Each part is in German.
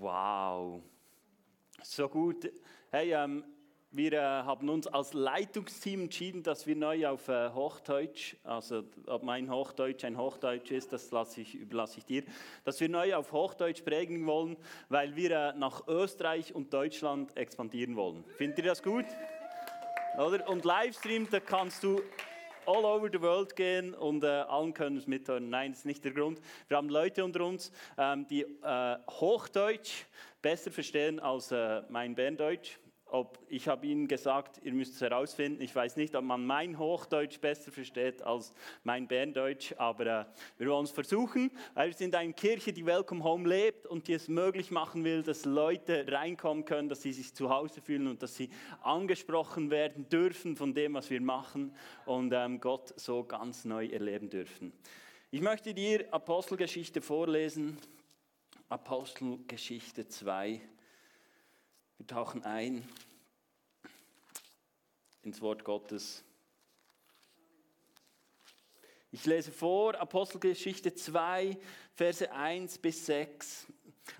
Wow, so gut. Hey, ähm, wir äh, haben uns als Leitungsteam entschieden, dass wir neu auf äh, Hochdeutsch, also ob mein Hochdeutsch ein Hochdeutsch ist, das ich, überlasse ich dir, dass wir neu auf Hochdeutsch prägen wollen, weil wir äh, nach Österreich und Deutschland expandieren wollen. Findet ihr das gut? Oder? Und Livestream, da kannst du all over the world gehen und äh, allen können es mithören. Nein, das ist nicht der Grund. Wir haben Leute unter uns, ähm, die äh, Hochdeutsch besser verstehen als äh, mein Berndeutsch. Ob, ich habe Ihnen gesagt, ihr müsst es herausfinden. Ich weiß nicht, ob man mein Hochdeutsch besser versteht als mein Berndeutsch, aber äh, wir wollen es versuchen, weil wir sind eine Kirche, die Welcome Home lebt und die es möglich machen will, dass Leute reinkommen können, dass sie sich zu Hause fühlen und dass sie angesprochen werden dürfen von dem, was wir machen und ähm, Gott so ganz neu erleben dürfen. Ich möchte dir Apostelgeschichte vorlesen, Apostelgeschichte 2. Wir tauchen ein ins Wort Gottes. Ich lese vor Apostelgeschichte 2, Verse 1 bis 6.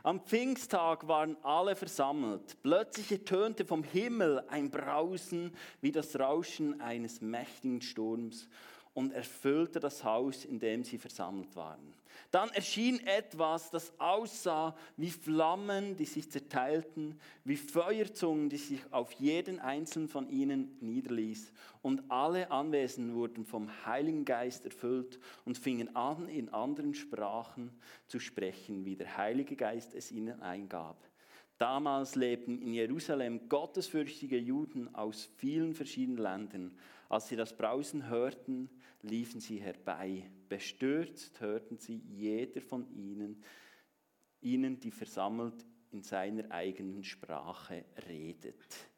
Am Pfingsttag waren alle versammelt. Plötzlich ertönte vom Himmel ein Brausen wie das Rauschen eines mächtigen Sturms und erfüllte das Haus, in dem sie versammelt waren. Dann erschien etwas, das aussah wie Flammen, die sich zerteilten, wie Feuerzungen, die sich auf jeden einzelnen von ihnen niederließ. Und alle Anwesenden wurden vom Heiligen Geist erfüllt und fingen an, in anderen Sprachen zu sprechen, wie der Heilige Geist es ihnen eingab. Damals lebten in Jerusalem gottesfürchtige Juden aus vielen verschiedenen Ländern. Als sie das Brausen hörten, liefen sie herbei. Bestürzt hörten sie jeder von ihnen, ihnen, die versammelt in seiner eigenen Sprache redet.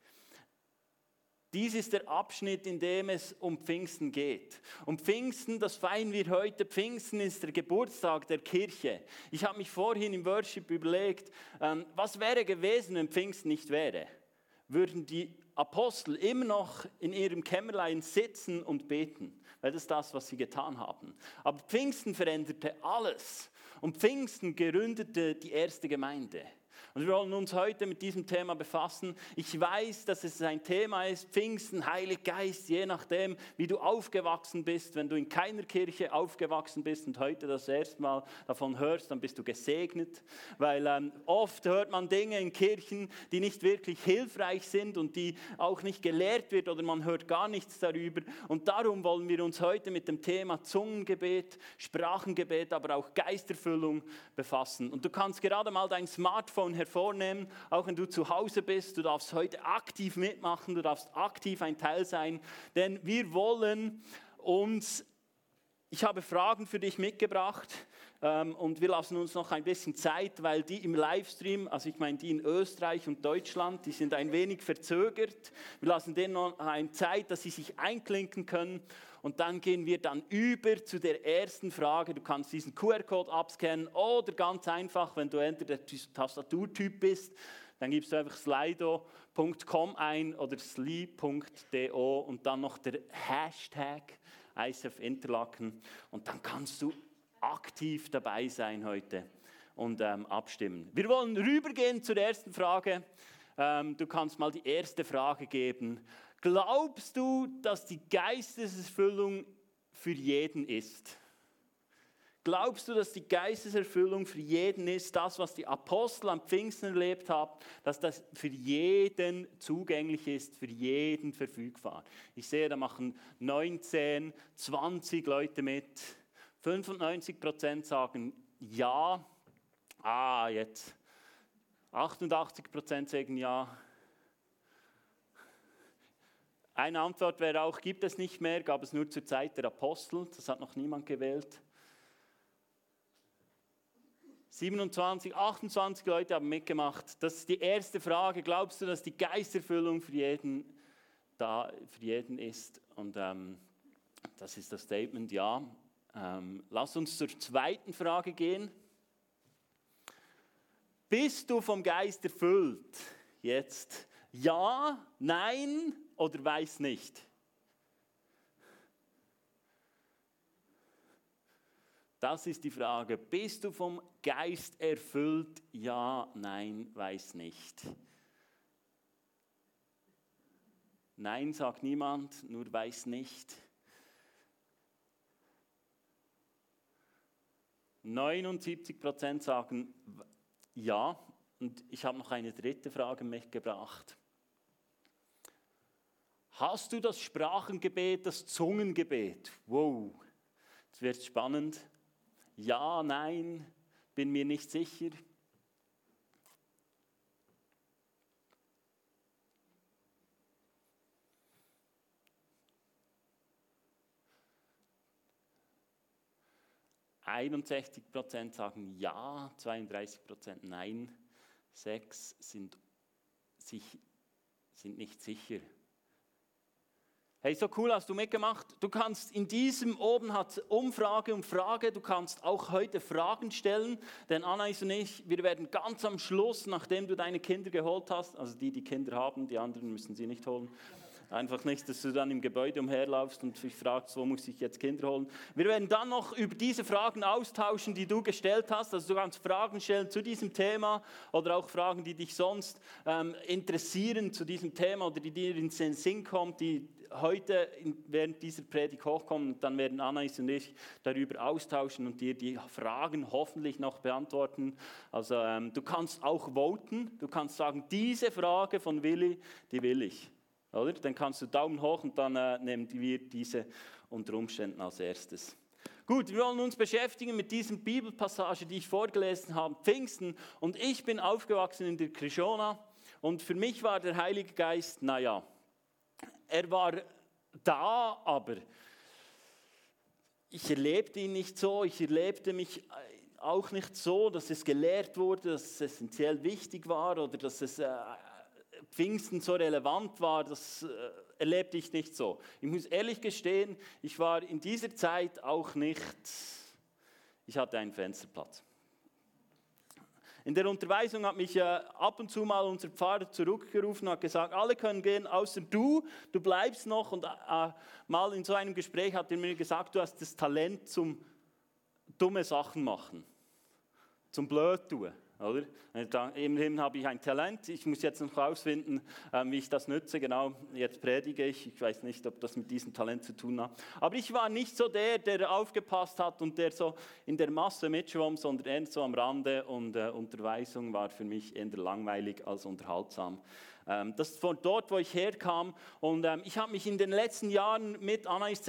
Dies ist der Abschnitt, in dem es um Pfingsten geht. Um Pfingsten, das feiern wir heute. Pfingsten ist der Geburtstag der Kirche. Ich habe mich vorhin im Worship überlegt, ähm, was wäre gewesen, wenn Pfingsten nicht wäre? Würden die Apostel immer noch in ihrem Kämmerlein sitzen und beten? Weil das ist das, was sie getan haben. Aber Pfingsten veränderte alles und Pfingsten gründete die erste Gemeinde. Und wir wollen uns heute mit diesem Thema befassen. Ich weiß, dass es ein Thema ist, Pfingsten, Heilig Geist, je nachdem, wie du aufgewachsen bist. Wenn du in keiner Kirche aufgewachsen bist und heute das erste Mal davon hörst, dann bist du gesegnet. Weil ähm, oft hört man Dinge in Kirchen, die nicht wirklich hilfreich sind und die auch nicht gelehrt wird oder man hört gar nichts darüber. Und darum wollen wir uns heute mit dem Thema Zungengebet, Sprachengebet, aber auch Geisterfüllung befassen. Und du kannst gerade mal dein Smartphone hervornehmen, auch wenn du zu Hause bist. Du darfst heute aktiv mitmachen, du darfst aktiv ein Teil sein, denn wir wollen uns, ich habe Fragen für dich mitgebracht ähm, und wir lassen uns noch ein bisschen Zeit, weil die im Livestream, also ich meine die in Österreich und Deutschland, die sind ein wenig verzögert. Wir lassen denen noch eine Zeit, dass sie sich einklinken können und dann gehen wir dann über zu der ersten Frage. Du kannst diesen QR-Code abscannen oder ganz einfach, wenn du entweder der Tastaturtyp bist, dann gibst du einfach slido.com ein oder sli.do und dann noch der Hashtag ISF Interlaken und dann kannst du aktiv dabei sein heute und ähm, abstimmen. Wir wollen rübergehen zur ersten Frage. Ähm, du kannst mal die erste Frage geben. Glaubst du, dass die Geisteserfüllung für jeden ist? Glaubst du, dass die Geisteserfüllung für jeden ist, das, was die Apostel am Pfingsten erlebt haben, dass das für jeden zugänglich ist, für jeden verfügbar? Ich sehe, da machen 19, 20 Leute mit. 95 Prozent sagen ja. Ah, jetzt. 88 Prozent sagen ja. Eine Antwort wäre auch, gibt es nicht mehr, gab es nur zur Zeit der Apostel, das hat noch niemand gewählt. 27, 28 Leute haben mitgemacht. Das ist die erste Frage. Glaubst du, dass die Geisterfüllung für jeden da für jeden ist? Und ähm, das ist das Statement, ja. Ähm, lass uns zur zweiten Frage gehen. Bist du vom Geist erfüllt? Jetzt ja, nein oder weiß nicht? Das ist die Frage. Bist du vom Geist erfüllt? Ja, nein, weiß nicht. Nein sagt niemand, nur weiß nicht. 79 Prozent sagen ja. Und ich habe noch eine dritte Frage mitgebracht. Hast du das Sprachengebet, das Zungengebet? Wow, jetzt wird spannend. Ja, nein, bin mir nicht sicher. 61 Prozent sagen ja, 32 Prozent nein, 6 sind, sich, sind nicht sicher. Hey, so cool hast du mitgemacht. Du kannst in diesem oben hat Umfrage und Frage. Du kannst auch heute Fragen stellen, denn Anais und ich, wir werden ganz am Schluss, nachdem du deine Kinder geholt hast, also die, die Kinder haben, die anderen müssen sie nicht holen, Einfach nicht, dass du dann im Gebäude umherlaufst und dich fragst, wo muss ich jetzt Kinder holen. Wir werden dann noch über diese Fragen austauschen, die du gestellt hast. Also du kannst Fragen stellen zu diesem Thema oder auch Fragen, die dich sonst ähm, interessieren zu diesem Thema oder die dir in den Sinn kommen, die heute während dieser Predigt hochkommen. Dann werden Anais und ich darüber austauschen und dir die Fragen hoffentlich noch beantworten. Also ähm, du kannst auch voten. Du kannst sagen, diese Frage von Willi, die will ich. Oder? Dann kannst du Daumen hoch und dann äh, nehmen wir diese unter Umständen als erstes. Gut, wir wollen uns beschäftigen mit diesem Bibelpassage, die ich vorgelesen habe, Pfingsten. Und ich bin aufgewachsen in der Krishona und für mich war der Heilige Geist, naja, er war da, aber ich erlebte ihn nicht so, ich erlebte mich auch nicht so, dass es gelehrt wurde, dass es essentiell wichtig war oder dass es äh, Pfingsten so relevant war, das äh, erlebte ich nicht so. Ich muss ehrlich gestehen, ich war in dieser Zeit auch nicht, ich hatte einen Fensterplatz. In der Unterweisung hat mich äh, ab und zu mal unser Pfarrer zurückgerufen und hat gesagt, alle können gehen, außer du, du bleibst noch. Und äh, mal in so einem Gespräch hat er mir gesagt, du hast das Talent zum dumme Sachen machen, zum Blöd tun. Oder? immerhin habe ich ein Talent, ich muss jetzt noch herausfinden, ähm, wie ich das nütze. Genau, jetzt predige ich, ich weiß nicht, ob das mit diesem Talent zu tun hat. Aber ich war nicht so der, der aufgepasst hat und der so in der Masse mitschwamm, sondern eher so am Rande und äh, Unterweisung war für mich eher langweilig als unterhaltsam. Ähm, das ist von dort, wo ich herkam. Und ähm, ich habe mich in den letzten Jahren mit Anais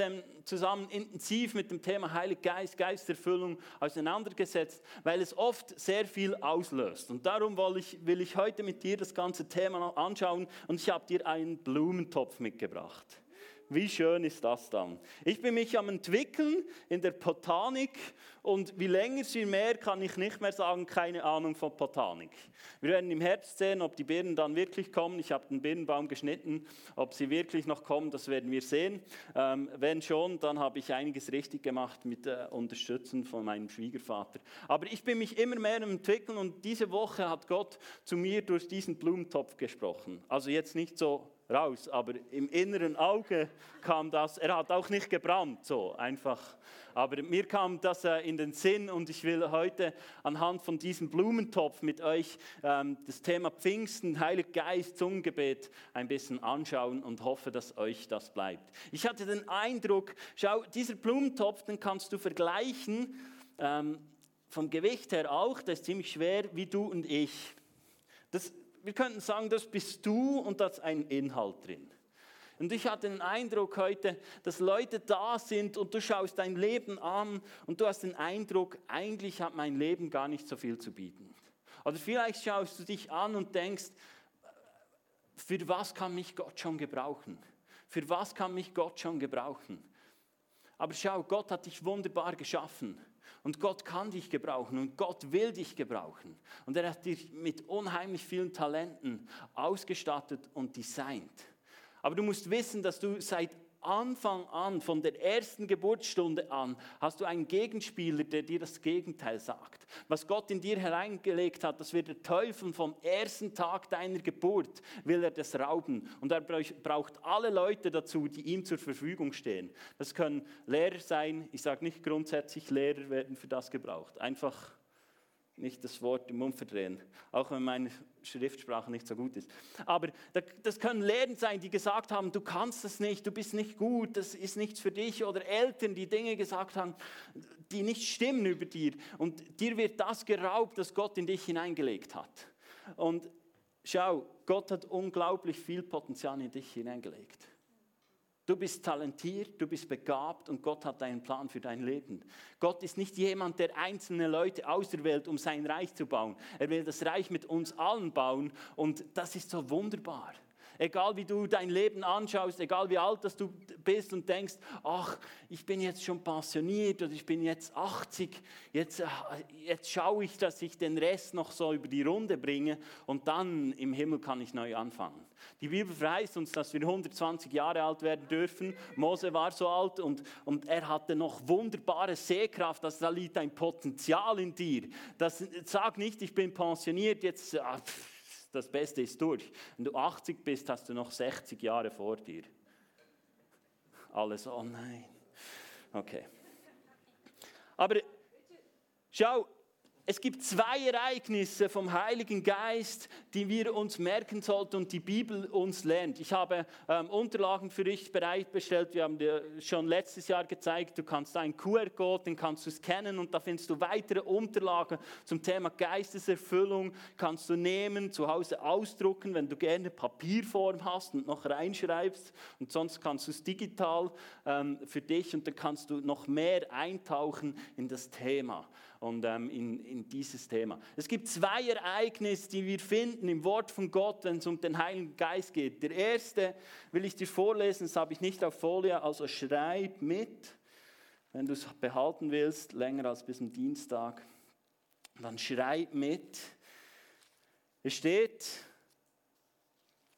zusammen intensiv mit dem Thema Heilig Geist, Geisterfüllung auseinandergesetzt, weil es oft sehr viel auslöst. Und darum will ich, will ich heute mit dir das ganze Thema anschauen. Und ich habe dir einen Blumentopf mitgebracht. Wie schön ist das dann? Ich bin mich am entwickeln in der Botanik und wie länger sie mehr kann ich nicht mehr sagen, keine Ahnung von Botanik. Wir werden im Herbst sehen, ob die Birnen dann wirklich kommen. Ich habe den Birnenbaum geschnitten, ob sie wirklich noch kommen, das werden wir sehen. Ähm, wenn schon, dann habe ich einiges richtig gemacht mit äh, Unterstützen von meinem Schwiegervater. Aber ich bin mich immer mehr am entwickeln und diese Woche hat Gott zu mir durch diesen Blumentopf gesprochen. Also jetzt nicht so raus. Aber im inneren Auge kam das, er hat auch nicht gebrannt, so einfach. Aber mir kam das äh, in den Sinn und ich will heute anhand von diesem Blumentopf mit euch ähm, das Thema Pfingsten, Heilig Geist, Zungengebet ein bisschen anschauen und hoffe, dass euch das bleibt. Ich hatte den Eindruck, schau, dieser Blumentopf, den kannst du vergleichen, ähm, vom Gewicht her auch, der ist ziemlich schwer wie du und ich. Das wir könnten sagen, das bist du und da ist ein Inhalt drin. Und ich hatte den Eindruck heute, dass Leute da sind und du schaust dein Leben an und du hast den Eindruck, eigentlich hat mein Leben gar nicht so viel zu bieten. Oder vielleicht schaust du dich an und denkst, für was kann mich Gott schon gebrauchen? Für was kann mich Gott schon gebrauchen? Aber schau, Gott hat dich wunderbar geschaffen. Und Gott kann dich gebrauchen und Gott will dich gebrauchen. Und er hat dich mit unheimlich vielen Talenten ausgestattet und designt. Aber du musst wissen, dass du seit Anfang an, von der ersten Geburtsstunde an, hast du einen Gegenspieler, der dir das Gegenteil sagt. Was Gott in dir hereingelegt hat, das wird der Teufel vom ersten Tag deiner Geburt, will er das rauben. Und er braucht alle Leute dazu, die ihm zur Verfügung stehen. Das können Lehrer sein, ich sage nicht grundsätzlich, Lehrer werden für das gebraucht. Einfach nicht das Wort im Mund verdrehen, auch wenn meine Schriftsprache nicht so gut ist. Aber das können Lehren sein, die gesagt haben, du kannst das nicht, du bist nicht gut, das ist nichts für dich. Oder Eltern, die Dinge gesagt haben, die nicht stimmen über dir. Und dir wird das geraubt, das Gott in dich hineingelegt hat. Und schau, Gott hat unglaublich viel Potenzial in dich hineingelegt. Du bist talentiert, du bist begabt und Gott hat einen Plan für dein Leben. Gott ist nicht jemand, der einzelne Leute auserwählt, um sein Reich zu bauen. Er will das Reich mit uns allen bauen und das ist so wunderbar. Egal wie du dein Leben anschaust, egal wie alt du bist und denkst, ach, ich bin jetzt schon pensioniert oder ich bin jetzt 80, jetzt, äh, jetzt schaue ich, dass ich den Rest noch so über die Runde bringe und dann im Himmel kann ich neu anfangen. Die Bibel verheißt uns, dass wir 120 Jahre alt werden dürfen. Mose war so alt und, und er hatte noch wunderbare Sehkraft, dass da liegt ein Potenzial in dir. Das, sag nicht, ich bin pensioniert, jetzt... Ah, das Beste ist durch. Wenn du 80 bist, hast du noch 60 Jahre vor dir. Alles, oh nein. Okay. Aber schau, es gibt zwei Ereignisse vom Heiligen Geist, die wir uns merken sollten und die Bibel uns lernt. Ich habe ähm, Unterlagen für dich bereitgestellt. Wir haben dir schon letztes Jahr gezeigt, du kannst einen QR-Code, den kannst du scannen und da findest du weitere Unterlagen zum Thema Geisteserfüllung. Kannst du nehmen, zu Hause ausdrucken, wenn du gerne Papierform hast und noch reinschreibst. Und sonst kannst du es digital ähm, für dich und dann kannst du noch mehr eintauchen in das Thema und ähm, in, in dieses Thema. Es gibt zwei Ereignisse, die wir finden im Wort von Gott, wenn es um den Heiligen Geist geht. Der erste will ich dir vorlesen, das habe ich nicht auf Folie, also schreib mit, wenn du es behalten willst, länger als bis zum Dienstag. Dann schreib mit. Es steht,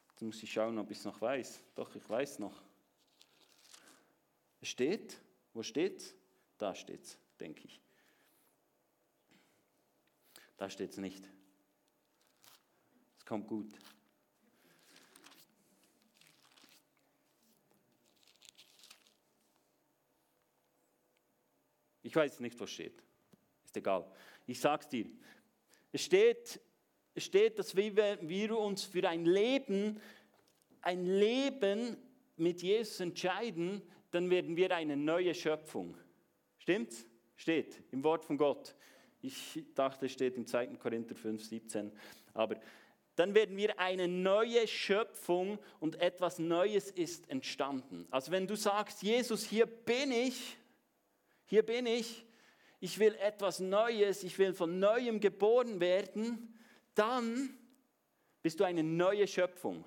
jetzt muss ich schauen, ob ich es noch weiß. Doch, ich weiß noch. Es steht, wo steht's? Da steht's, denke ich. Da steht es nicht. Es kommt gut. Ich weiß nicht, was steht. Ist egal. Ich sag's dir. Es steht, es steht, dass wir, wir uns für ein Leben, ein Leben mit Jesus entscheiden, dann werden wir eine neue Schöpfung. Stimmt's? Steht im Wort von Gott. Ich dachte, es steht in 2. Korinther 5, 17. Aber dann werden wir eine neue Schöpfung und etwas Neues ist entstanden. Also wenn du sagst, Jesus, hier bin ich, hier bin ich, ich will etwas Neues, ich will von neuem geboren werden, dann bist du eine neue Schöpfung.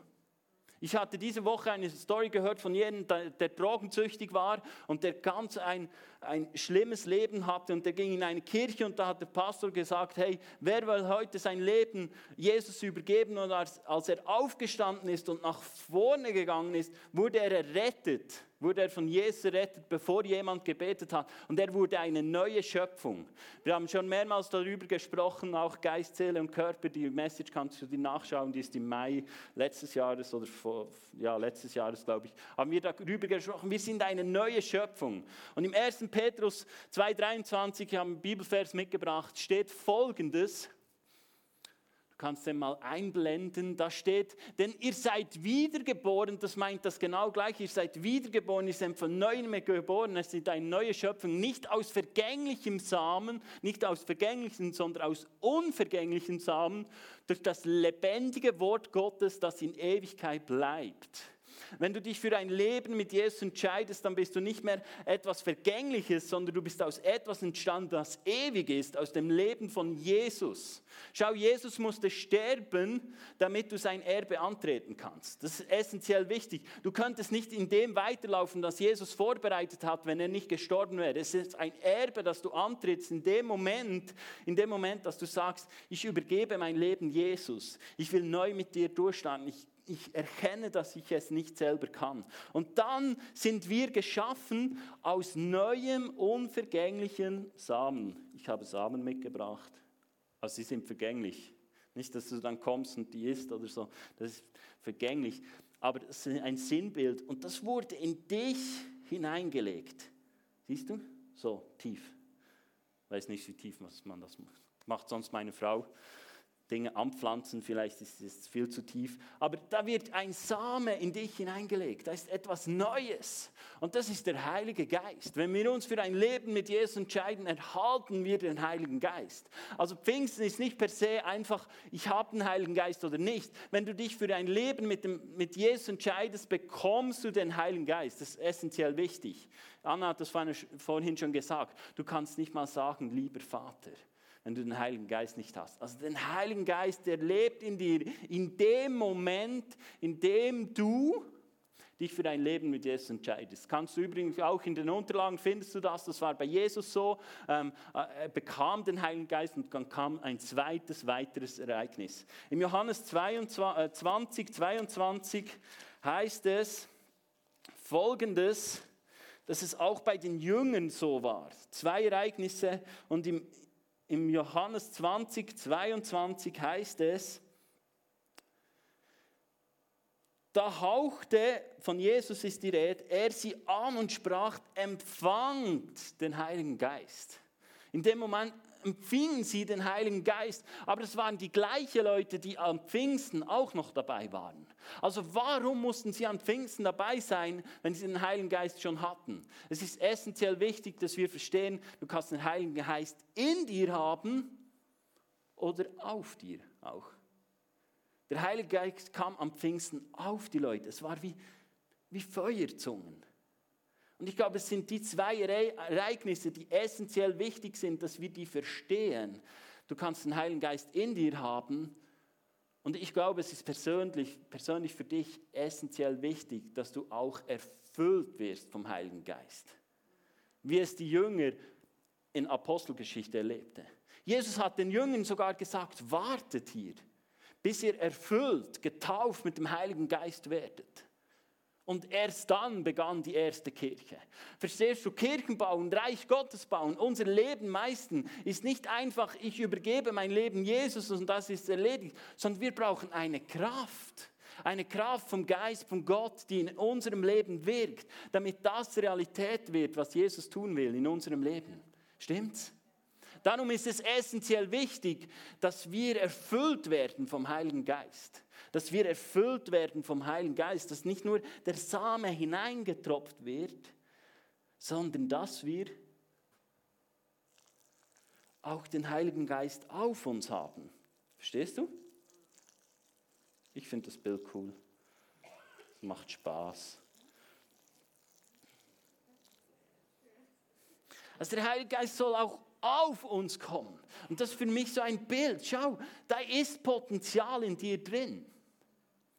Ich hatte diese Woche eine Story gehört von jemandem, der, drogensüchtig war und der ganz ein, ein schlimmes Leben hatte und der ging in eine Kirche und da hat der Pastor gesagt, hey, wer will heute sein Leben Jesus übergeben? Und als, als er aufgestanden ist und nach vorne gegangen ist, wurde er errettet wurde er von Jesus errettet, bevor jemand gebetet hat. Und er wurde eine neue Schöpfung. Wir haben schon mehrmals darüber gesprochen, auch Geist, Seele und Körper. Die Message kannst du dir nachschauen, die ist im Mai letztes Jahres oder vor, ja, letztes Jahres, glaube ich, haben wir darüber gesprochen. Wir sind eine neue Schöpfung. Und im 1. Petrus 2,23 haben wir Bibelvers mitgebracht, steht folgendes kannst du mal einblenden, da steht, denn ihr seid wiedergeboren, das meint das genau gleich, ihr seid wiedergeboren, ihr seid von neuem geboren, es ist eine neue Schöpfung, nicht aus vergänglichem Samen, nicht aus vergänglichen, sondern aus unvergänglichen Samen, durch das lebendige Wort Gottes, das in Ewigkeit bleibt. Wenn du dich für ein Leben mit Jesus entscheidest, dann bist du nicht mehr etwas Vergängliches, sondern du bist aus etwas entstanden, das ewig ist, aus dem Leben von Jesus. Schau, Jesus musste sterben, damit du sein Erbe antreten kannst. Das ist essentiell wichtig. Du könntest nicht in dem weiterlaufen, das Jesus vorbereitet hat, wenn er nicht gestorben wäre. Es ist ein Erbe, das du antrittst in dem Moment, in dem Moment, dass du sagst, ich übergebe mein Leben Jesus. Ich will neu mit dir durchstarten. Ich ich erkenne, dass ich es nicht selber kann. Und dann sind wir geschaffen aus neuem, unvergänglichen Samen. Ich habe Samen mitgebracht. Also sie sind vergänglich. Nicht, dass du dann kommst und die isst oder so. Das ist vergänglich. Aber es ist ein Sinnbild. Und das wurde in dich hineingelegt. Siehst du? So tief. Ich weiß nicht, wie tief man das macht. macht sonst meine Frau. Dinge anpflanzen, vielleicht ist es viel zu tief, aber da wird ein Same in dich hineingelegt, da ist etwas Neues und das ist der Heilige Geist. Wenn wir uns für ein Leben mit Jesus entscheiden, erhalten wir den Heiligen Geist. Also Pfingsten ist nicht per se einfach, ich habe den Heiligen Geist oder nicht. Wenn du dich für ein Leben mit, dem, mit Jesus entscheidest, bekommst du den Heiligen Geist. Das ist essentiell wichtig. Anna hat das vorhin schon gesagt. Du kannst nicht mal sagen, lieber Vater wenn du den Heiligen Geist nicht hast. Also den Heiligen Geist, der lebt in dir, in dem Moment, in dem du dich für dein Leben mit Jesus entscheidest. Kannst du übrigens auch in den Unterlagen findest du das, das war bei Jesus so, ähm, äh, er bekam den Heiligen Geist und dann kam ein zweites, weiteres Ereignis. Im Johannes 22, 20, 22 heißt es folgendes, dass es auch bei den Jüngern so war. Zwei Ereignisse und im, im Johannes 20, 22 heißt es, da hauchte, von Jesus ist die Rede, er sie an und sprach, empfangt den Heiligen Geist. In dem Moment empfingen sie den Heiligen Geist, aber es waren die gleichen Leute, die am Pfingsten auch noch dabei waren. Also warum mussten sie an Pfingsten dabei sein, wenn sie den Heiligen Geist schon hatten? Es ist essentiell wichtig, dass wir verstehen, du kannst den Heiligen Geist in dir haben oder auf dir auch. Der Heilige Geist kam am Pfingsten auf die Leute. Es war wie, wie Feuerzungen. Und ich glaube, es sind die zwei Ereignisse, die essentiell wichtig sind, dass wir die verstehen. Du kannst den Heiligen Geist in dir haben. Und ich glaube, es ist persönlich, persönlich für dich essentiell wichtig, dass du auch erfüllt wirst vom Heiligen Geist. Wie es die Jünger in Apostelgeschichte erlebte. Jesus hat den Jüngern sogar gesagt, wartet hier, bis ihr erfüllt, getauft mit dem Heiligen Geist werdet. Und erst dann begann die erste Kirche. Verstehst du, Kirchen bauen, Reich Gottes bauen, unser Leben meisten ist nicht einfach, ich übergebe mein Leben Jesus und das ist erledigt, sondern wir brauchen eine Kraft. Eine Kraft vom Geist, von Gott, die in unserem Leben wirkt, damit das Realität wird, was Jesus tun will in unserem Leben. Stimmt's? Darum ist es essentiell wichtig, dass wir erfüllt werden vom Heiligen Geist dass wir erfüllt werden vom Heiligen Geist, dass nicht nur der Same hineingetropft wird, sondern dass wir auch den Heiligen Geist auf uns haben. Verstehst du? Ich finde das Bild cool. Es macht Spaß. Also der Heilige Geist soll auch auf uns kommen. Und das ist für mich so ein Bild. Schau, da ist Potenzial in dir drin.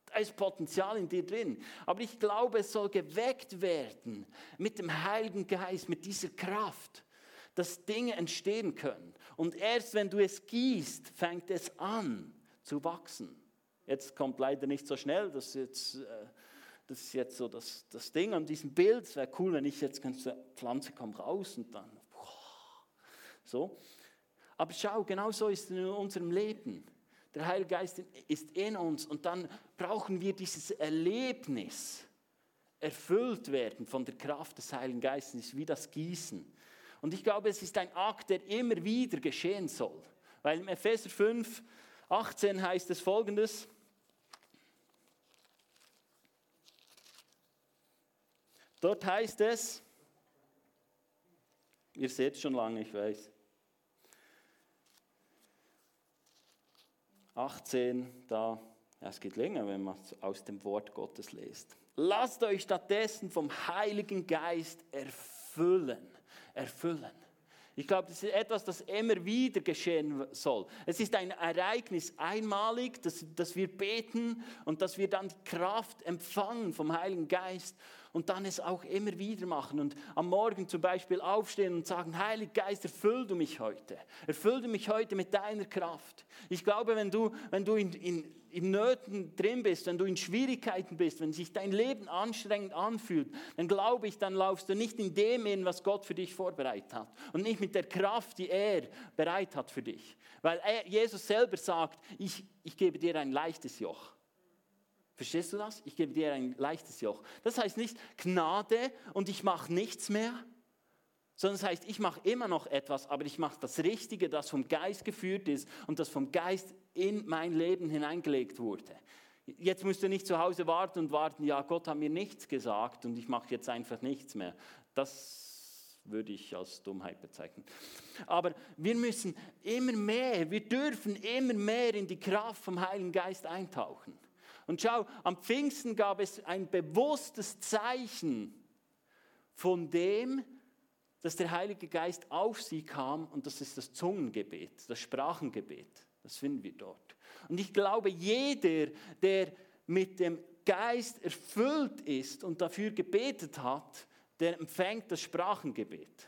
Da ist Potenzial in dir drin. Aber ich glaube, es soll geweckt werden mit dem Heiligen Geist, mit dieser Kraft, dass Dinge entstehen können. Und erst wenn du es gießt, fängt es an zu wachsen. Jetzt kommt leider nicht so schnell, das ist jetzt, äh, das ist jetzt so das, das Ding an diesem Bild. Es wäre cool, wenn ich jetzt, die Pflanze kommt raus und dann, so. Aber schau, genau so ist es in unserem Leben. Der Heilige Geist ist in uns und dann brauchen wir dieses Erlebnis, erfüllt werden von der Kraft des Heiligen Geistes, wie das Gießen. Und ich glaube, es ist ein Akt, der immer wieder geschehen soll. Weil im Epheser 5, 18 heißt es folgendes. Dort heißt es, ihr seht schon lange, ich weiß. 18, da, ja, es geht länger, wenn man aus dem Wort Gottes liest. Lasst euch stattdessen vom Heiligen Geist erfüllen. Erfüllen. Ich glaube, das ist etwas, das immer wieder geschehen soll. Es ist ein Ereignis einmalig, dass, dass wir beten und dass wir dann die Kraft empfangen vom Heiligen Geist und dann es auch immer wieder machen und am Morgen zum Beispiel aufstehen und sagen, Heiliger Geist, erfüll du mich heute. Erfüll du mich heute mit deiner Kraft. Ich glaube, wenn du, wenn du in, in, in Nöten drin bist, wenn du in Schwierigkeiten bist, wenn sich dein Leben anstrengend anfühlt, dann glaube ich, dann laufst du nicht in dem hin, was Gott für dich vorbereitet hat und nicht mit der Kraft, die er bereit hat für dich. Weil er, Jesus selber sagt, ich, ich gebe dir ein leichtes Joch. Verstehst du das? Ich gebe dir ein leichtes Joch. Das heißt nicht Gnade und ich mache nichts mehr, sondern das heißt, ich mache immer noch etwas, aber ich mache das Richtige, das vom Geist geführt ist und das vom Geist in mein Leben hineingelegt wurde. Jetzt musst du nicht zu Hause warten und warten, ja, Gott hat mir nichts gesagt und ich mache jetzt einfach nichts mehr. Das würde ich als Dummheit bezeichnen. Aber wir müssen immer mehr, wir dürfen immer mehr in die Kraft vom Heiligen Geist eintauchen. Und schau, am Pfingsten gab es ein bewusstes Zeichen von dem, dass der Heilige Geist auf sie kam und das ist das Zungengebet, das Sprachengebet. Das finden wir dort. Und ich glaube, jeder, der mit dem Geist erfüllt ist und dafür gebetet hat, der empfängt das Sprachengebet.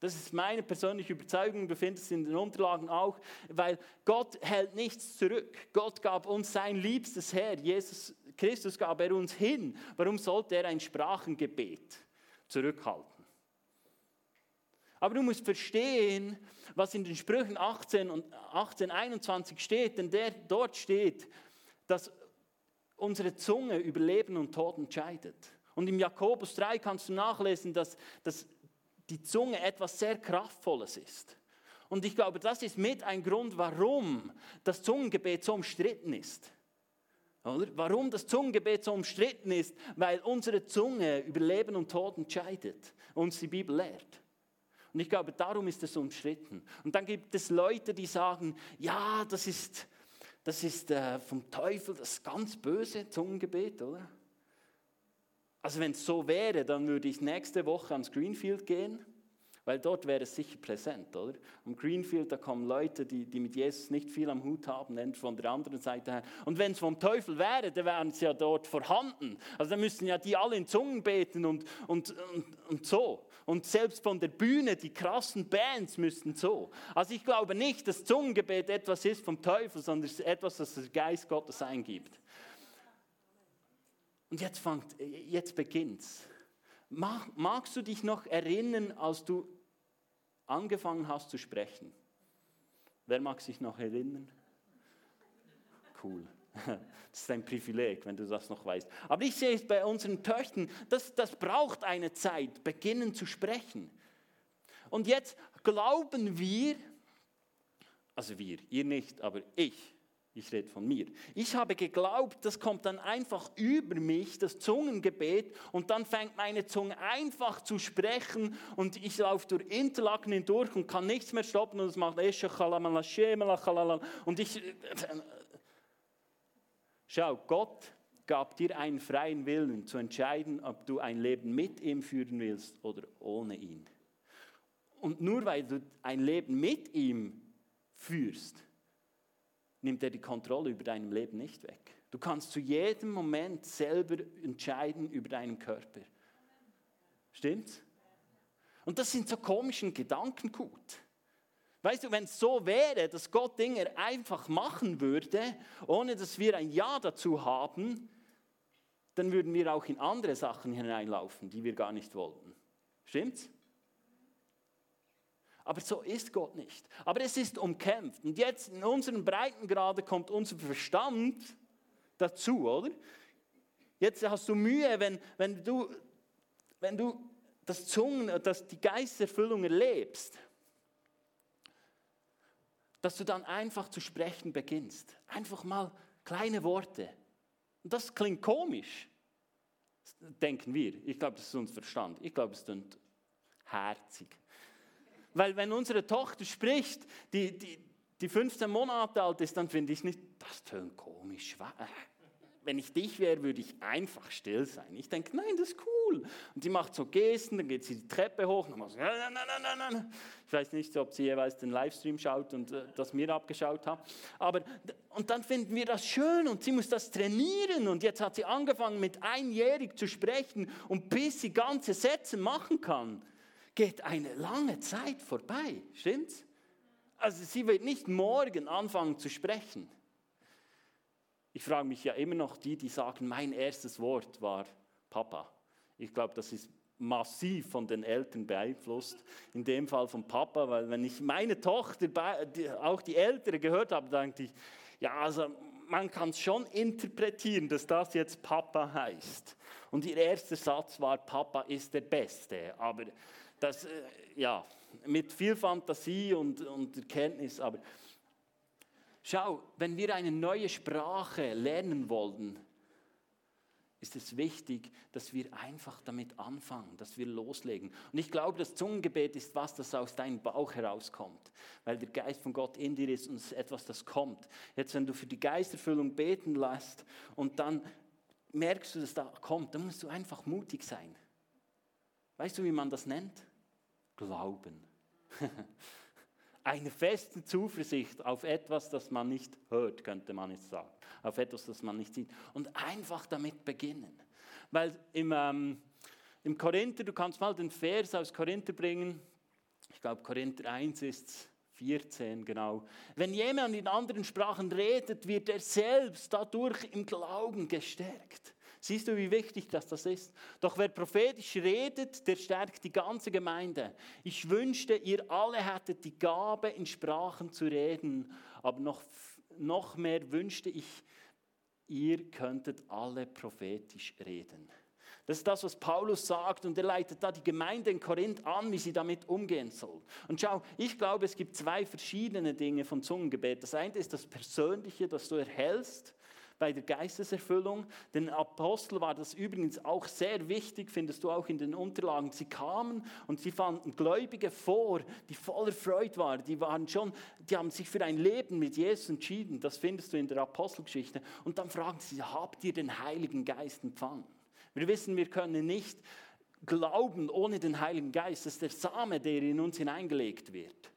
Das ist meine persönliche Überzeugung, du findest es in den Unterlagen auch, weil Gott hält nichts zurück. Gott gab uns sein liebstes Herr, Jesus Christus gab er uns hin. Warum sollte er ein Sprachengebet zurückhalten? Aber du musst verstehen, was in den Sprüchen 18 und 18, 21 steht, denn der, dort steht, dass unsere Zunge über Leben und Tod entscheidet. Und im Jakobus 3 kannst du nachlesen, dass, dass die Zunge etwas sehr Kraftvolles ist. Und ich glaube, das ist mit ein Grund, warum das Zungengebet so umstritten ist. Oder? Warum das Zungengebet so umstritten ist, weil unsere Zunge über Leben und Tod entscheidet, uns die Bibel lehrt. Und ich glaube, darum ist es umstritten. Und dann gibt es Leute, die sagen, ja, das ist, das ist äh, vom Teufel das ganz böse Zungengebet, oder? Also wenn es so wäre, dann würde ich nächste Woche ans Greenfield gehen weil dort wäre es sicher präsent, oder? Am Greenfield, da kommen Leute, die, die mit Jesus nicht viel am Hut haben, von der anderen Seite her. Und wenn es vom Teufel wäre, dann wären sie ja dort vorhanden. Also dann müssten ja die alle in Zungen beten und, und, und, und so. Und selbst von der Bühne, die krassen Bands müssten so. Also ich glaube nicht, dass Zungengebet etwas ist vom Teufel, sondern es ist etwas, das der Geist Gottes eingibt. Und jetzt, fangt, jetzt beginnt's. magst du dich noch erinnern, als du angefangen hast zu sprechen. Wer mag sich noch erinnern? Cool. Das ist ein Privileg, wenn du das noch weißt. Aber ich sehe es bei unseren Töchtern, das, das braucht eine Zeit, beginnen zu sprechen. Und jetzt glauben wir, also wir, ihr nicht, aber ich, ich rede von mir. Ich habe geglaubt, das kommt dann einfach über mich, das Zungengebet, und dann fängt meine Zunge einfach zu sprechen und ich laufe durch Interlaken hindurch und kann nichts mehr stoppen und es macht und ich. Schau, Gott gab dir einen freien Willen zu entscheiden, ob du ein Leben mit ihm führen willst oder ohne ihn. Und nur weil du ein Leben mit ihm führst, nimmt er die Kontrolle über dein Leben nicht weg. Du kannst zu jedem Moment selber entscheiden über deinen Körper. Stimmt's? Und das sind so komischen Gedanken gut. Weißt du, wenn es so wäre, dass Gott Dinge einfach machen würde, ohne dass wir ein Ja dazu haben, dann würden wir auch in andere Sachen hineinlaufen, die wir gar nicht wollten. Stimmt's? Aber so ist Gott nicht. Aber es ist umkämpft. Und jetzt in unseren Breitengrade kommt unser Verstand dazu, oder? Jetzt hast du Mühe, wenn, wenn, du, wenn du das Zungen, dass die Geisterfüllung erlebst, dass du dann einfach zu sprechen beginnst. Einfach mal kleine Worte. Und das klingt komisch, denken wir. Ich glaube, das ist unser Verstand. Ich glaube, es klingt herzig. Weil wenn unsere Tochter spricht, die, die, die 15 Monate alt ist, dann finde ich nicht, das tönt komisch. Wenn ich dich wäre, würde ich einfach still sein. Ich denke, nein, das ist cool. Und sie macht so Gesten, dann geht sie die Treppe hoch und macht so, nein, nein, nein, nein. Ich weiß nicht, ob sie jeweils den Livestream schaut und äh, das mir abgeschaut hat. Aber, und dann finden wir das schön und sie muss das trainieren. Und jetzt hat sie angefangen, mit einjährig zu sprechen und bis sie ganze Sätze machen kann geht eine lange Zeit vorbei, stimmt's? Also sie wird nicht morgen anfangen zu sprechen. Ich frage mich ja immer noch die, die sagen, mein erstes Wort war Papa. Ich glaube, das ist massiv von den Eltern beeinflusst. In dem Fall von Papa, weil wenn ich meine Tochter, auch die Ältere gehört habe, dachte ich, ja, also man kann es schon interpretieren, dass das jetzt Papa heißt. Und ihr erster Satz war, Papa ist der Beste. Aber das, äh, ja, mit viel Fantasie und, und Erkenntnis, aber schau, wenn wir eine neue Sprache lernen wollen, ist es wichtig, dass wir einfach damit anfangen, dass wir loslegen. Und ich glaube, das Zungengebet ist was, das aus deinem Bauch herauskommt, weil der Geist von Gott in dir ist und es ist etwas, das kommt. Jetzt, wenn du für die Geisterfüllung beten lässt und dann merkst du, dass da kommt, dann musst du einfach mutig sein. Weißt du, wie man das nennt? Glauben. Eine feste Zuversicht auf etwas, das man nicht hört, könnte man jetzt sagen. Auf etwas, das man nicht sieht. Und einfach damit beginnen. Weil im, ähm, im Korinther, du kannst mal den Vers aus Korinther bringen. Ich glaube, Korinther 1 ist 14, genau. Wenn jemand in anderen Sprachen redet, wird er selbst dadurch im Glauben gestärkt. Siehst du, wie wichtig das, das ist? Doch wer prophetisch redet, der stärkt die ganze Gemeinde. Ich wünschte, ihr alle hättet die Gabe, in Sprachen zu reden, aber noch, noch mehr wünschte ich, ihr könntet alle prophetisch reden. Das ist das, was Paulus sagt und er leitet da die Gemeinde in Korinth an, wie sie damit umgehen soll. Und schau, ich glaube, es gibt zwei verschiedene Dinge von Zungengebet. Das eine ist das Persönliche, das du erhältst bei der Geisteserfüllung. Den Apostel war das übrigens auch sehr wichtig, findest du auch in den Unterlagen. Sie kamen und sie fanden Gläubige vor, die voller Freude waren. Die waren schon, die haben sich für ein Leben mit Jesus entschieden. Das findest du in der Apostelgeschichte. Und dann fragen sie, habt ihr den Heiligen Geist empfangen? Wir wissen, wir können nicht glauben ohne den Heiligen Geist. Das ist der Same, der in uns hineingelegt wird.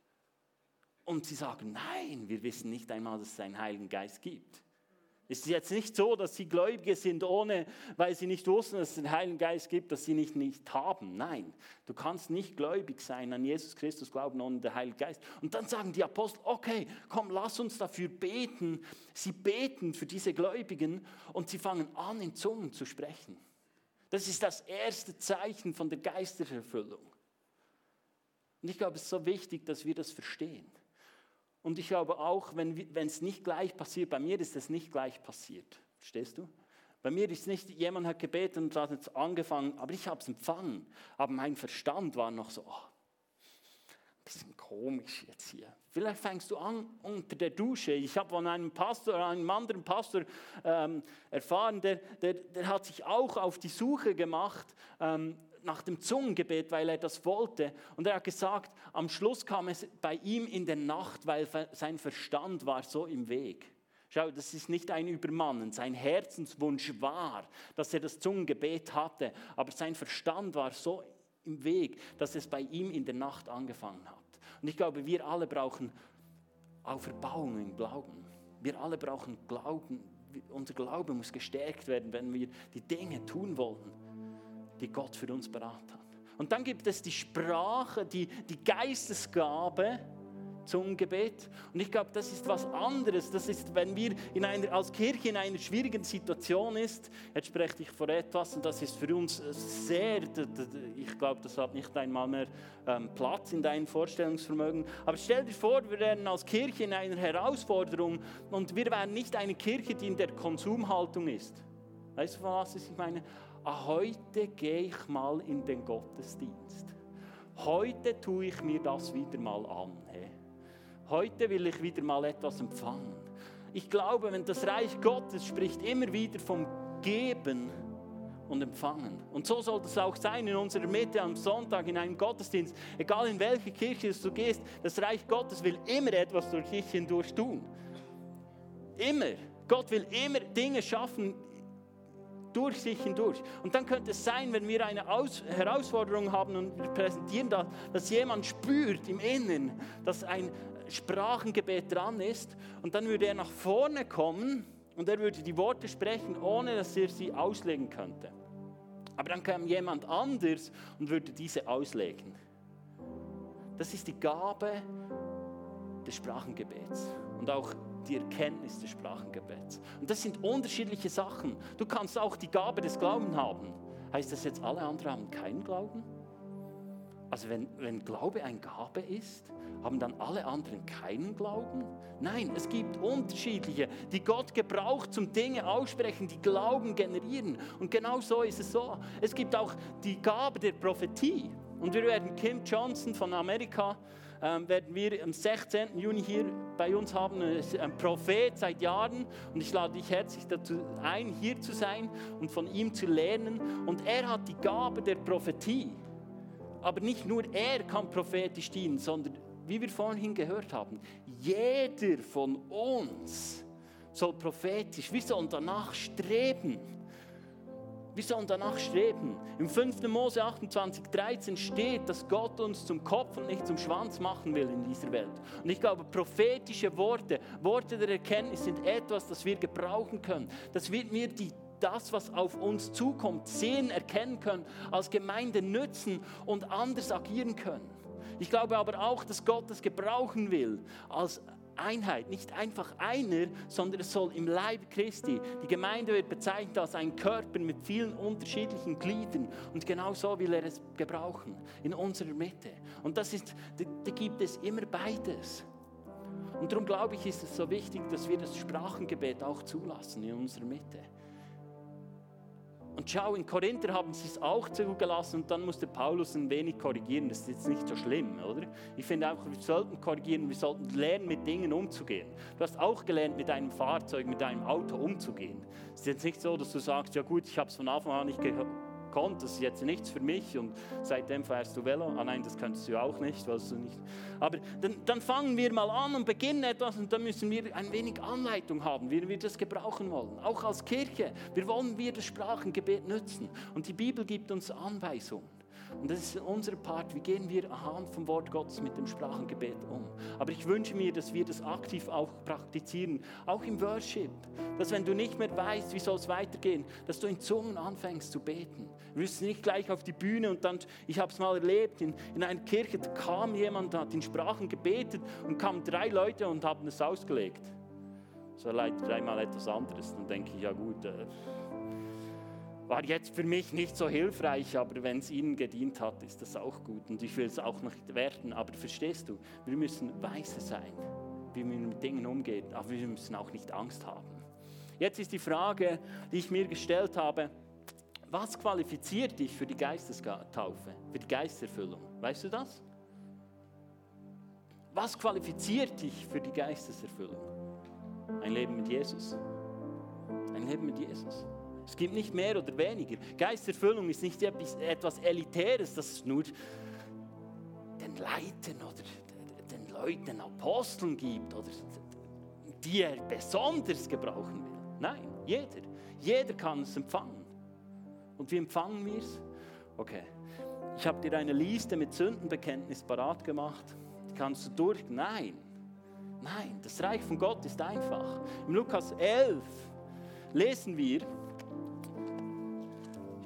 Und sie sagen, nein, wir wissen nicht einmal, dass es einen Heiligen Geist gibt. Es ist jetzt nicht so, dass sie Gläubige sind, ohne, weil sie nicht wussten, dass es den Heiligen Geist gibt, dass sie nicht, nicht haben. Nein, du kannst nicht gläubig sein, an Jesus Christus glauben, ohne den Heiligen Geist. Und dann sagen die Apostel, okay, komm, lass uns dafür beten. Sie beten für diese Gläubigen und sie fangen an, in Zungen zu sprechen. Das ist das erste Zeichen von der Geistererfüllung. Und ich glaube, es ist so wichtig, dass wir das verstehen. Und ich glaube auch, wenn es nicht gleich passiert, bei mir ist es nicht gleich passiert. Verstehst du? Bei mir ist nicht, jemand hat gebeten und hat jetzt angefangen, aber ich habe es empfangen. Aber mein Verstand war noch so, oh, ein bisschen komisch jetzt hier. Vielleicht fängst du an unter der Dusche. Ich habe von einem Pastor, einem anderen Pastor ähm, erfahren, der, der, der hat sich auch auf die Suche gemacht ähm, nach dem Zungengebet, weil er das wollte. Und er hat gesagt, am Schluss kam es bei ihm in der Nacht, weil sein Verstand war so im Weg. Schau, das ist nicht ein Übermannen. Sein Herzenswunsch war, dass er das Zungengebet hatte, aber sein Verstand war so im Weg, dass es bei ihm in der Nacht angefangen hat. Und ich glaube, wir alle brauchen Auferbauung im Glauben. Wir alle brauchen Glauben. Unser Glaube muss gestärkt werden, wenn wir die Dinge tun wollen die Gott für uns beraten hat. Und dann gibt es die Sprache, die, die Geistesgabe zum Gebet. Und ich glaube, das ist was anderes. Das ist, wenn wir in einer, als Kirche in einer schwierigen Situation ist, jetzt spreche ich vor etwas und das ist für uns sehr, ich glaube, das hat nicht einmal mehr ähm, Platz in deinem Vorstellungsvermögen. Aber stell dir vor, wir wären als Kirche in einer Herausforderung und wir wären nicht eine Kirche, die in der Konsumhaltung ist. Weißt du, was ich meine? Ah, heute gehe ich mal in den Gottesdienst. Heute tue ich mir das wieder mal an. Heute will ich wieder mal etwas empfangen. Ich glaube, wenn das Reich Gottes spricht immer wieder vom Geben und Empfangen. Und so soll das auch sein in unserer Mitte am Sonntag in einem Gottesdienst. Egal in welche Kirche du gehst, das Reich Gottes will immer etwas durch dich hindurch tun. Immer. Gott will immer Dinge schaffen durch sich hindurch. Und dann könnte es sein, wenn wir eine Aus Herausforderung haben und wir präsentieren das, dass jemand spürt im Inneren, dass ein Sprachengebet dran ist und dann würde er nach vorne kommen und er würde die Worte sprechen, ohne dass er sie auslegen könnte. Aber dann kam jemand anders und würde diese auslegen. Das ist die Gabe des Sprachengebets und auch die Erkenntnis des Sprachengebets. Und das sind unterschiedliche Sachen. Du kannst auch die Gabe des Glaubens haben. Heißt das jetzt, alle anderen haben keinen Glauben? Also wenn, wenn Glaube ein Gabe ist, haben dann alle anderen keinen Glauben? Nein, es gibt unterschiedliche, die Gott gebraucht zum Dinge aussprechen, die Glauben generieren. Und genau so ist es so. Es gibt auch die Gabe der Prophetie. Und wir werden Kim Johnson von Amerika, ähm, werden wir am 16. Juni hier bei uns haben. Er ist ein Prophet seit Jahren und ich lade dich herzlich dazu ein, hier zu sein und von ihm zu lernen. Und er hat die Gabe der Prophetie. Aber nicht nur er kann prophetisch dienen, sondern wie wir vorhin gehört haben, jeder von uns soll prophetisch, wir sollen danach streben. Wir sollen danach streben. Im 5. Mose 28, 13 steht, dass Gott uns zum Kopf und nicht zum Schwanz machen will in dieser Welt. Und ich glaube, prophetische Worte, Worte der Erkenntnis sind etwas, das wir gebrauchen können. Das wird mir die das, was auf uns zukommt, sehen, erkennen können, als Gemeinde nützen und anders agieren können. Ich glaube aber auch, dass Gott das gebrauchen will als Einheit, nicht einfach einer, sondern es soll im Leib Christi. Die Gemeinde wird bezeichnet als ein Körper mit vielen unterschiedlichen Gliedern und genau so will er es gebrauchen in unserer Mitte. Und das ist, da, gibt es immer beides. Und darum glaube ich, ist es so wichtig, dass wir das Sprachengebet auch zulassen in unserer Mitte. Und schau, in Korinther haben sie es auch zugelassen und dann musste Paulus ein wenig korrigieren. Das ist jetzt nicht so schlimm, oder? Ich finde auch, wir sollten korrigieren, wir sollten lernen, mit Dingen umzugehen. Du hast auch gelernt, mit einem Fahrzeug, mit einem Auto umzugehen. Es ist jetzt nicht so, dass du sagst, ja gut, ich habe es von Anfang an nicht gehört konnte, das ist jetzt nichts für mich und seitdem fährst du Velo. Ah nein, das könntest du auch nicht, weißt du nicht. Aber dann, dann fangen wir mal an und beginnen etwas und dann müssen wir ein wenig Anleitung haben, wie wir das gebrauchen wollen. Auch als Kirche, wir wollen wir das Sprachengebet nützen und die Bibel gibt uns Anweisungen. Und das ist unser Part. Wie gehen wir anhand vom Wort Gottes mit dem Sprachengebet um? Aber ich wünsche mir, dass wir das aktiv auch praktizieren, auch im Worship. Dass wenn du nicht mehr weißt, wie soll es weitergehen, dass du in Zungen anfängst zu beten. Du wirst nicht gleich auf die Bühne und dann, ich habe es mal erlebt, in, in einer Kirche kam jemand, hat in Sprachen gebetet und kamen drei Leute und haben es ausgelegt. So leider dreimal etwas anderes. Dann denke ich, ja gut, äh, war jetzt für mich nicht so hilfreich, aber wenn es ihnen gedient hat, ist das auch gut. Und ich will es auch nicht werten. Aber verstehst du, wir müssen weise sein, wie wir mit Dingen umgehen. Aber wir müssen auch nicht Angst haben. Jetzt ist die Frage, die ich mir gestellt habe, was qualifiziert dich für die Geistestaufe, für die Geisterfüllung? Weißt du das? Was qualifiziert dich für die Geisteserfüllung? Ein Leben mit Jesus. Ein Leben mit Jesus. Es gibt nicht mehr oder weniger. Geisterfüllung ist nicht etwas Elitäres, das es nur den Leuten oder den Leuten, den Aposteln gibt oder die er besonders gebrauchen will. Nein, jeder. Jeder kann es empfangen. Und wie empfangen wir es? Okay, ich habe dir eine Liste mit Sündenbekenntnis parat gemacht. Die kannst du durch? Nein. Nein, das Reich von Gott ist einfach. Im Lukas 11 lesen wir,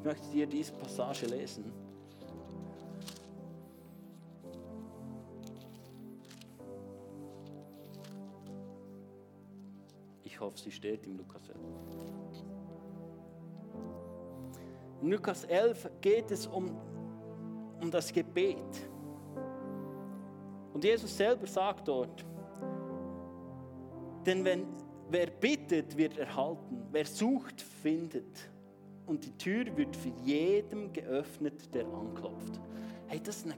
ich möchte dir diese Passage lesen. Ich hoffe, sie steht im Lukas 11. In Lukas 11 geht es um, um das Gebet. Und Jesus selber sagt dort, denn wenn, wer bittet, wird erhalten, wer sucht, findet und die Tür wird für jedem geöffnet, der anklopft. Hey, das ist eine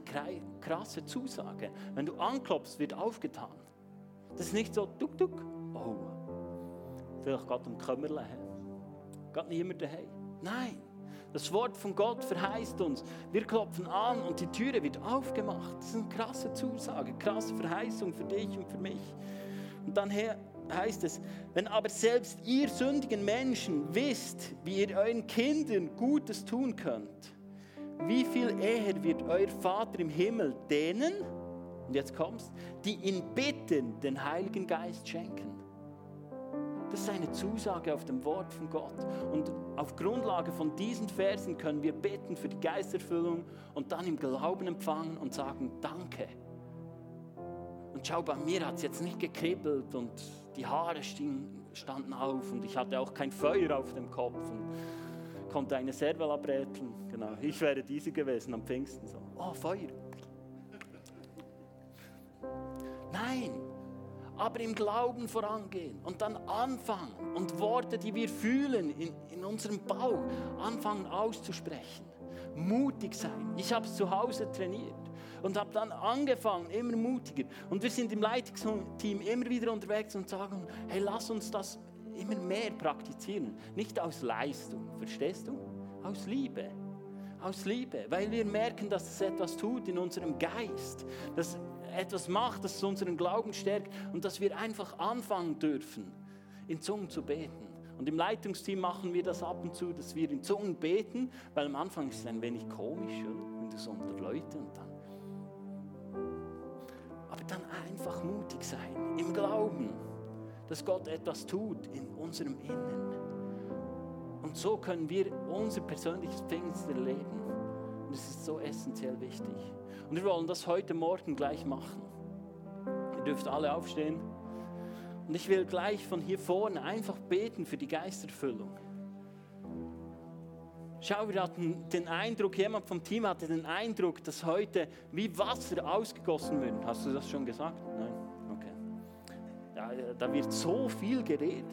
krasse Zusage. Wenn du anklopfst, wird aufgetan. Das ist nicht so, tuk tuk, oh, vielleicht geht um Kömmerle. Geht niemand daheim. Nein, das Wort von Gott verheißt uns, wir klopfen an und die Türe wird aufgemacht. Das ist eine krasse Zusage, krasse Verheißung für dich und für mich. Und dann her, heißt es, wenn aber selbst ihr sündigen Menschen wisst, wie ihr euren Kindern Gutes tun könnt, wie viel eher wird euer Vater im Himmel denen, und jetzt kommst, die ihn bitten, den Heiligen Geist schenken. Das ist eine Zusage auf dem Wort von Gott. Und auf Grundlage von diesen Versen können wir beten für die Geisterfüllung und dann im Glauben empfangen und sagen, danke. Und schau, bei mir hat es jetzt nicht gekribbelt und die Haare standen auf und ich hatte auch kein Feuer auf dem Kopf und konnte eine Serval abräteln. Genau, ich wäre diese gewesen am Pfingsten so. Oh, Feuer. Nein, aber im Glauben vorangehen und dann anfangen und Worte, die wir fühlen in, in unserem Bauch, anfangen auszusprechen. Mutig sein. Ich habe es zu Hause trainiert und habe dann angefangen, immer mutiger. Und wir sind im Leitungsteam immer wieder unterwegs und sagen, hey, lass uns das immer mehr praktizieren. Nicht aus Leistung, verstehst du? Aus Liebe. Aus Liebe, weil wir merken, dass es etwas tut in unserem Geist, dass etwas macht, das unseren Glauben stärkt und dass wir einfach anfangen dürfen, in Zungen zu beten. Und im Leitungsteam machen wir das ab und zu, dass wir in Zungen beten, weil am Anfang ist es ein wenig komisch, oder? wenn du so unter Leute und dann. Dann einfach mutig sein, im Glauben, dass Gott etwas tut in unserem Innen. Und so können wir unser persönliches Pfingsten erleben. Und es ist so essentiell wichtig. Und wir wollen das heute Morgen gleich machen. Ihr dürft alle aufstehen. Und ich will gleich von hier vorne einfach beten für die Geisterfüllung. Schau, wir hatten den Eindruck, jemand vom Team hatte den Eindruck, dass heute wie Wasser ausgegossen wird. Hast du das schon gesagt? Nein? Okay. Ja, da wird so viel geredet.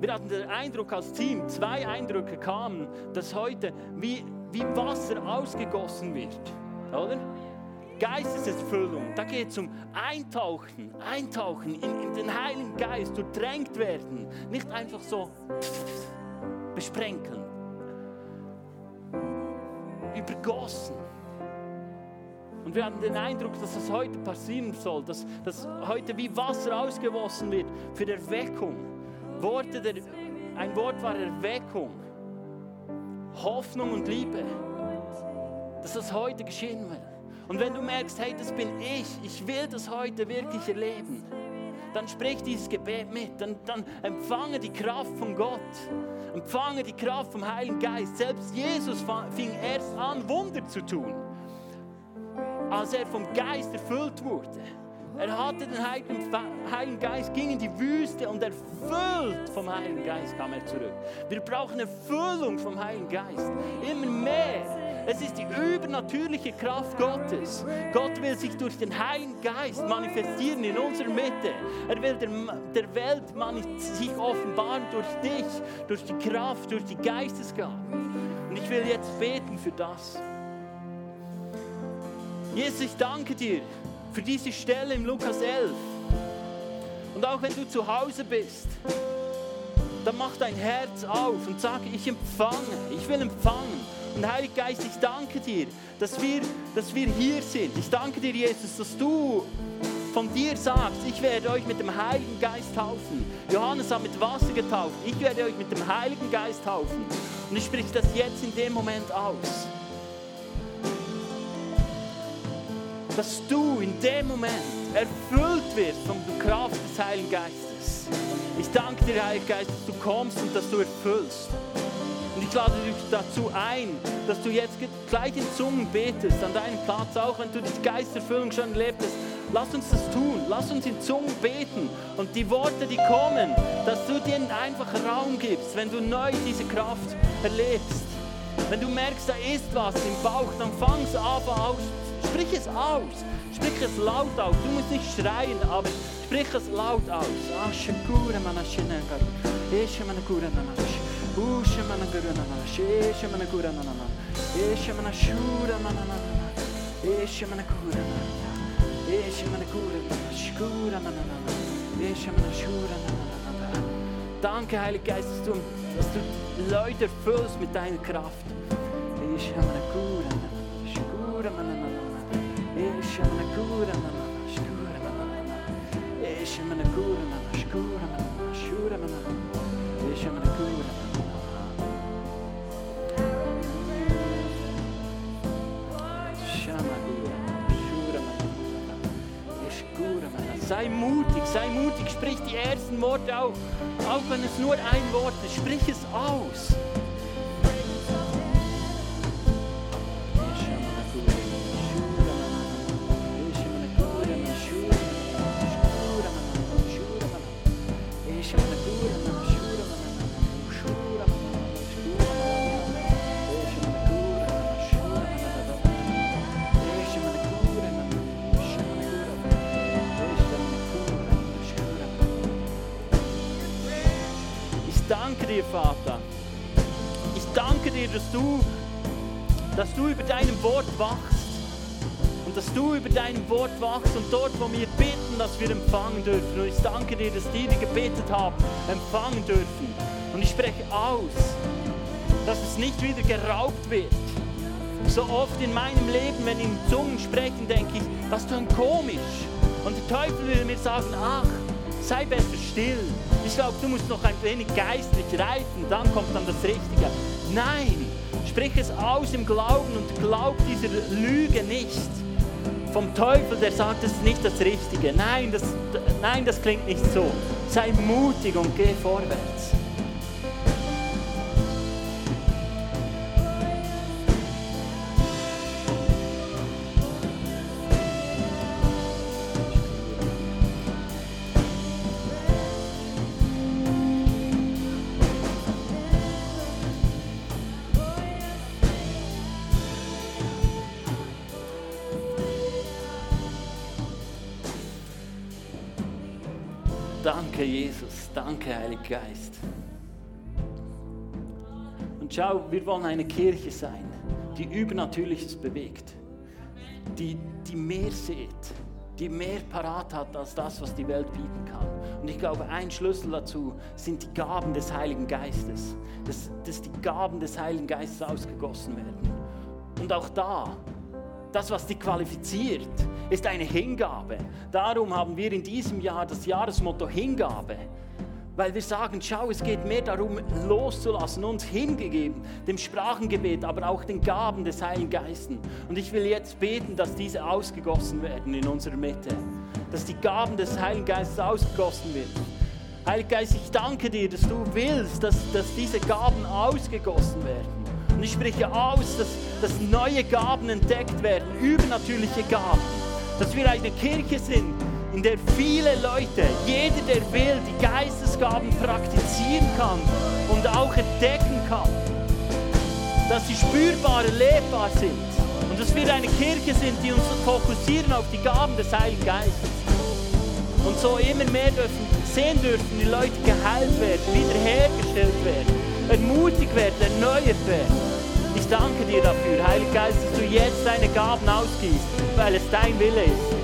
Wir hatten den Eindruck als Team, zwei Eindrücke kamen, dass heute wie, wie Wasser ausgegossen wird. Oder? Geisteserfüllung, da geht es um Eintauchen, Eintauchen in, in, den Heiligen Geist, durchdrängt werden, nicht einfach so besprenkeln, übergossen. Und wir haben den Eindruck, dass das heute passieren soll, dass, dass heute wie Wasser ausgegossen wird für Erweckung. Worte der, ein Wort war Erweckung, Hoffnung und Liebe, dass das heute geschehen wird. Und wenn du merkst, hey, das bin ich, ich will das heute wirklich erleben, dann sprich dieses Gebet mit, dann, dann empfange die Kraft von Gott, empfange die Kraft vom Heiligen Geist. Selbst Jesus fing erst an, Wunder zu tun, als er vom Geist erfüllt wurde. Er hatte den Heiligen Geist, ging in die Wüste und erfüllt vom Heiligen Geist kam er zurück. Wir brauchen Erfüllung vom Heiligen Geist. Immer mehr. Es ist die übernatürliche Kraft Gottes. Gott will sich durch den Heiligen Geist manifestieren in unserer Mitte. Er will der, der Welt sich offenbaren durch dich, durch die Kraft, durch die Geistesgabe. Und ich will jetzt beten für das. Jesus, ich danke dir für diese Stelle im Lukas 11. Und auch wenn du zu Hause bist, dann mach dein Herz auf und sag, ich empfange, ich will empfangen. Und Heiliger Geist, ich danke dir, dass wir, dass wir hier sind. Ich danke dir, Jesus, dass du von dir sagst, ich werde euch mit dem Heiligen Geist taufen. Johannes hat mit Wasser getauft. Ich werde euch mit dem Heiligen Geist taufen. Und ich spreche das jetzt in dem Moment aus. Dass du in dem Moment erfüllt wirst von der Kraft des Heiligen Geistes. Ich danke dir, Heiliger Geist, dass du kommst und dass du erfüllst. Und ich lade dich dazu ein, dass du jetzt gleich in Zungen betest, an deinem Platz, auch wenn du die Geisterfüllung schon erlebt hast. Lass uns das tun, lass uns in Zungen beten und die Worte, die kommen, dass du denen einfach Raum gibst, wenn du neu diese Kraft erlebst. Wenn du merkst, da ist was im Bauch, dann fang es aber aus, sprich es aus, sprich es laut aus. Du musst nicht schreien, aber sprich es laut aus. Ah, Usha mana guru na na, shesha mana guru na na na, esha mana shura mana na na na, esha mana guru na na, esha mana guru na na, shkura mana na na, esha mana shura na na na na. Danke, Heiliger Geist, dass du, dass du Leute erfüllst mit deiner Kraft. Esha mana guru na na, shkura mana na na, esha na na. Sei mutig, sei mutig, sprich die ersten Worte auf. Auch wenn es nur ein Wort ist, sprich es aus. Wort wachst und dort, wo wir beten, dass wir empfangen dürfen. Und ich danke dir, dass die, die gebetet haben, empfangen dürfen. Und ich spreche aus, dass es nicht wieder geraubt wird. So oft in meinem Leben, wenn ich in Zungen sprechen, denke ich, was tun komisch. Und der Teufel will mir sagen, ach, sei besser still. Ich glaube, du musst noch ein wenig geistlich reifen, dann kommt dann das Richtige. Nein, sprich es aus im Glauben und glaub dieser Lüge nicht. Vom Teufel, der sagt, das ist nicht das Richtige. Nein, das, nein, das klingt nicht so. Sei mutig und geh vorwärts. Geist. Und schau, wir wollen eine Kirche sein, die Übernatürliches bewegt, die, die mehr sieht, die mehr parat hat als das, was die Welt bieten kann. Und ich glaube, ein Schlüssel dazu sind die Gaben des Heiligen Geistes, dass, dass die Gaben des Heiligen Geistes ausgegossen werden. Und auch da, das, was die qualifiziert, ist eine Hingabe. Darum haben wir in diesem Jahr das Jahresmotto Hingabe. Weil wir sagen, schau, es geht mehr darum, loszulassen, uns hingegeben, dem Sprachengebet, aber auch den Gaben des Heiligen Geistes. Und ich will jetzt beten, dass diese ausgegossen werden in unserer Mitte. Dass die Gaben des Heiligen Geistes ausgegossen werden. Heiliger Geist, ich danke dir, dass du willst, dass, dass diese Gaben ausgegossen werden. Und ich spreche aus, dass, dass neue Gaben entdeckt werden, übernatürliche Gaben. Dass wir eine Kirche sind, in der viele Leute, jeder, der will, die Geistesgaben praktizieren kann und auch entdecken kann. Dass sie spürbar, erlebbar sind. Und dass wir eine Kirche sind, die uns fokussieren auf die Gaben des Heiligen Geistes. Und so immer mehr dürfen, sehen dürfen, die Leute geheilt werden, wiederhergestellt werden, ermutigt werden, erneuert werden. Ich danke dir dafür, Heiliger Geist, dass du jetzt deine Gaben ausgießt, weil es dein Wille ist.